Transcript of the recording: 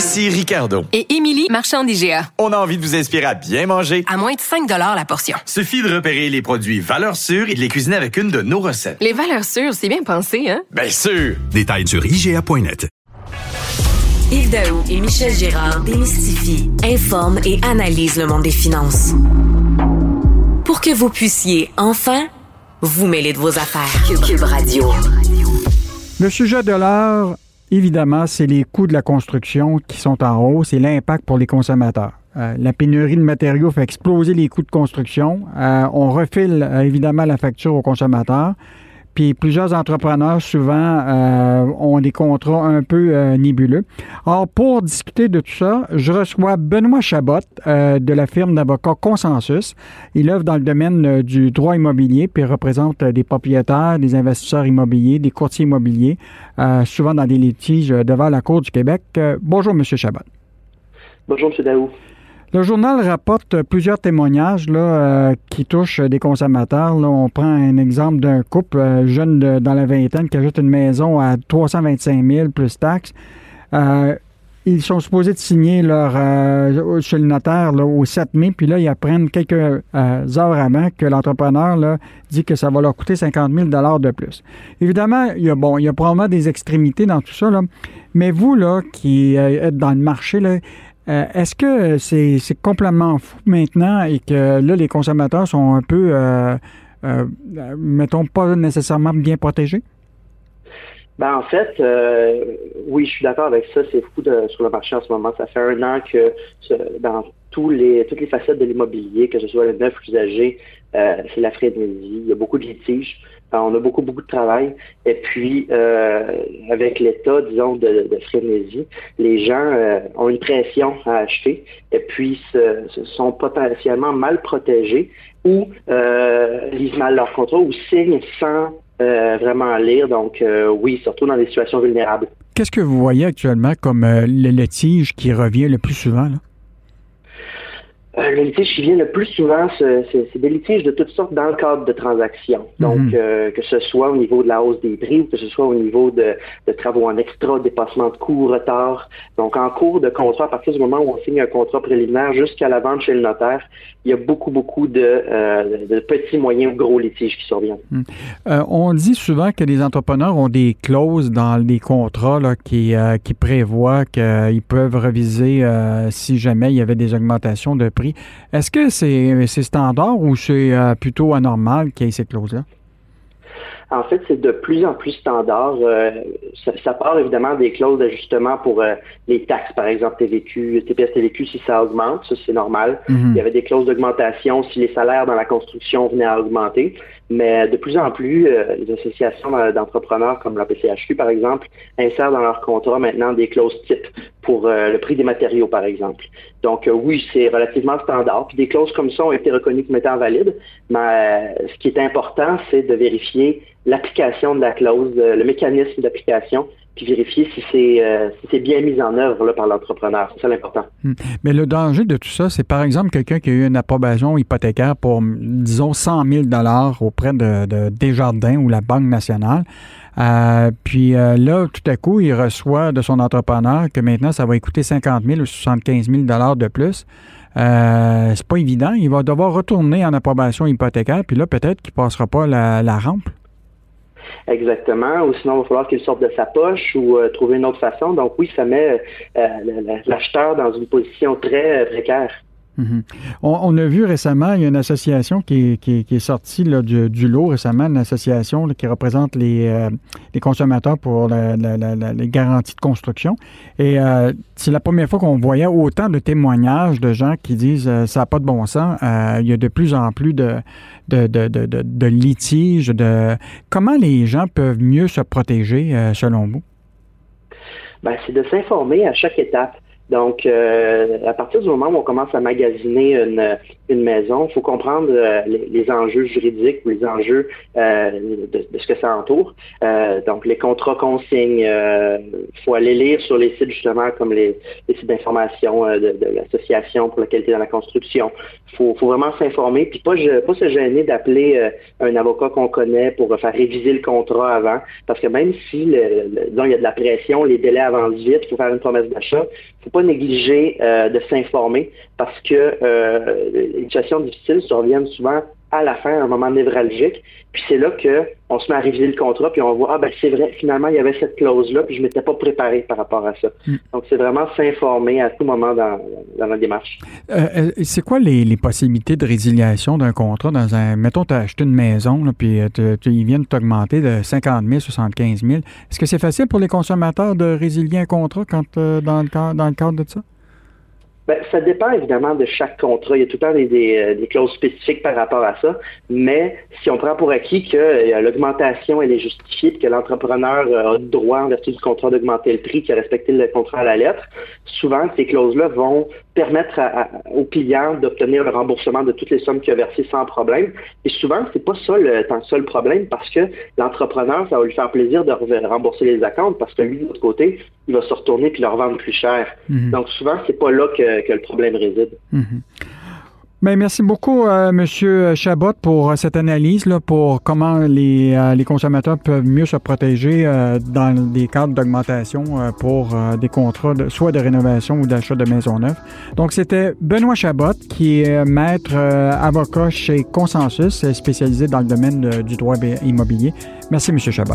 Ici Ricardo. Et Émilie, marchand d'IGA. On a envie de vous inspirer à bien manger. À moins de 5 la portion. Suffit de repérer les produits valeurs sûres et de les cuisiner avec une de nos recettes. Les valeurs sûres, c'est bien pensé, hein? Bien sûr! Détails sur IGA.net. Yves Daou et Michel Gérard démystifient, informent et analysent le monde des finances. Pour que vous puissiez enfin vous mêler de vos affaires. Cube Radio. Le sujet de l'heure, évidemment, c'est les coûts de la construction qui sont en hausse et l'impact pour les consommateurs. Euh, la pénurie de matériaux fait exploser les coûts de construction. Euh, on refile euh, évidemment la facture aux consommateurs. Puis plusieurs entrepreneurs, souvent, euh, ont des contrats un peu euh, nébuleux. Alors, pour discuter de tout ça, je reçois Benoît Chabot euh, de la firme d'avocats Consensus. Il œuvre dans le domaine du droit immobilier, puis représente des propriétaires, des investisseurs immobiliers, des courtiers immobiliers, souvent dans des litiges devant la Cour du Québec. Bonjour, M. Chabot. Bonjour, M. Daou. Le journal rapporte plusieurs témoignages là, euh, qui touchent des consommateurs. Là, on prend un exemple d'un couple euh, jeune dans la vingtaine qui ajoute une maison à 325 000 plus taxes. Euh, ils sont supposés de signer leur chez le notaire au 7 mai, puis là, ils apprennent quelques heures avant que l'entrepreneur dit que ça va leur coûter 50 000 de plus. Évidemment, il y a bon, il y a probablement des extrémités dans tout ça, là, mais vous là, qui êtes dans le marché, là, euh, Est-ce que c'est complètement fou maintenant et que là, les consommateurs sont un peu, euh, euh, mettons, pas nécessairement bien protégés? Ben, en fait, oui, je suis d'accord avec ça. C'est fou sur le marché en ce moment. Ça fait un an que dans toutes les facettes de l'immobilier, que ce soit le neuf usagé, euh, c'est la frénésie. Il y a beaucoup de litiges. Euh, on a beaucoup, beaucoup de travail. Et puis, euh, avec l'état, disons, de, de frénésie, les gens euh, ont une pression à acheter et puis se sont potentiellement mal protégés ou euh, lisent mal leur contrat ou signent sans euh, vraiment lire. Donc, euh, oui, surtout dans des situations vulnérables. Qu'est-ce que vous voyez actuellement comme euh, le litige qui revient le plus souvent? Là? Le litige qui vient le plus souvent, c'est des litiges de toutes sortes dans le cadre de transactions. Donc, Mhm. euh, que ce soit au niveau de la hausse des prix ou que ce soit au niveau de, de travaux en extra, dépassement de coûts, retard. Donc, en cours de contrat, à partir du moment où on signe un contrat préliminaire jusqu'à la vente chez le notaire, il y a beaucoup, beaucoup de, euh, de petits, moyens ou gros litiges qui surviennent. Euh, on dit souvent que les entrepreneurs ont des clauses dans les contrats là, qui, qui prévoient qu'ils peuvent reviser si jamais il y avait des augmentations de prix. Est-ce que c'est standard ou c'est euh, plutôt anormal qu'il y ait ces clauses-là? En fait, c'est de plus en plus standard. Euh, ça, ça part évidemment des clauses d'ajustement pour euh, les taxes, par exemple TVQ, TPS TVQ si ça augmente, ça c'est normal. Mhm. Il y avait des clauses d'augmentation si les salaires dans la construction venaient à augmenter. Mais de plus en plus, euh, les associations d'entrepreneurs comme la PCHQ, par exemple, insèrent dans leur contrat maintenant des clauses types pour euh, le prix des matériaux, par exemple. Donc euh, oui, c'est relativement standard. Puis des clauses comme ça ont été reconnues comme étant valides. Mais euh, ce qui est important, c'est de vérifier l'application de la clause, le mécanisme d'application, puis vérifier si c'est euh, si bien mis en œuvre là, par l'entrepreneur. C'est ça l'important. Hmm. Mais le danger de tout ça, c'est par exemple quelqu'un qui a eu une approbation hypothécaire pour, disons, 100 000 auprès de, de Desjardins ou la Banque nationale. Euh, puis euh, là, tout à coup, il reçoit de son entrepreneur que maintenant, ça va coûter 50 000 ou 75 000 de plus. Euh, c'est pas évident. Il va devoir retourner en approbation hypothécaire, puis là, peut-être qu'il passera pas la, rampe. Exactement. Ou sinon, il va falloir qu'il sorte de sa poche ou trouver une autre façon. Donc oui, ça met l'acheteur dans une position très euh, Mhm. on, a vu récemment, il y a une association qui est, sortie du, lot récemment, une association qui représente les, euh, consommateurs pour les garanties de construction. Et euh, c'est la première fois qu'on voyait autant de témoignages de gens qui disent euh, ça n'a pas de bon sens. Il y a de plus en plus de, litiges. De... Comment les gens peuvent mieux se protéger selon vous? ben, c'est de s'informer à chaque étape. Donc, euh, à partir du moment où on commence à magasiner une, une maison, il faut comprendre euh, les, enjeux juridiques ou les enjeux euh, de, ce que ça entoure. donc, les contrats qu'on signe, il faut aller lire sur les sites justement comme les, sites d'information de, l'association pour la qualité dans la construction. Il faut, vraiment s'informer, puis pas, pas se gêner d'appeler un avocat qu'on connaît pour faire réviser le contrat avant, parce que même si le, il y a de la pression, les délais avancent vite, il faut faire une promesse d'achat, il faut pas négliger euh, de s'informer parce que euh, les situations difficiles surviennent souvent à la fin, à un moment névralgique. Puis c'est là qu'on se met à réviser le contrat, puis on voit, ah ben c'est vrai, finalement, il y avait cette clause-là, puis je ne m'étais pas préparé par rapport à ça. Mm. Donc c'est vraiment s'informer à tout moment dans, dans la démarche. Euh, c'est quoi les, possibilités de résiliation d'un contrat dans un. Mettons, tu as acheté une maison, là, puis ils viennent t'augmenter de 50 000, 75 000. Est-ce que c'est facile pour les consommateurs de résilier un contrat quand, dans, le, dans le cadre de ça? Ben, ça dépend évidemment de chaque contrat. Il y a tout le temps des, euh, clauses spécifiques par rapport à ça. Mais si on prend pour acquis que euh, l'augmentation est justifiée, que l'entrepreneur euh, a le droit en vertu du contrat d'augmenter le prix, qui a respecté le contrat à la lettre, souvent ces clauses-là vont permettre aux clients d'obtenir le remboursement de toutes les sommes qu'il a versées sans problème. Et souvent, c'est pas ça le, tant le problème parce que l'entrepreneur, ça va lui faire plaisir de rembourser les accounts parce que lui, de l'autre côté, il va se retourner puis leur vendre plus cher. Mhm. Donc souvent, c'est pas là que, que, le problème réside. Mhm. Bien, merci beaucoup, euh, Monsieur Chabot, pour euh, cette analyse, là, pour comment les, euh, les, consommateurs peuvent mieux se protéger euh, dans des cadres d'augmentation pour des contrats, de, soit de rénovation ou d'achat de maisons neuves. Donc, c'était Benoît Chabot, qui est maître avocat chez Consensus, spécialisé dans le domaine du droit immobilier. Merci, Monsieur Chabot.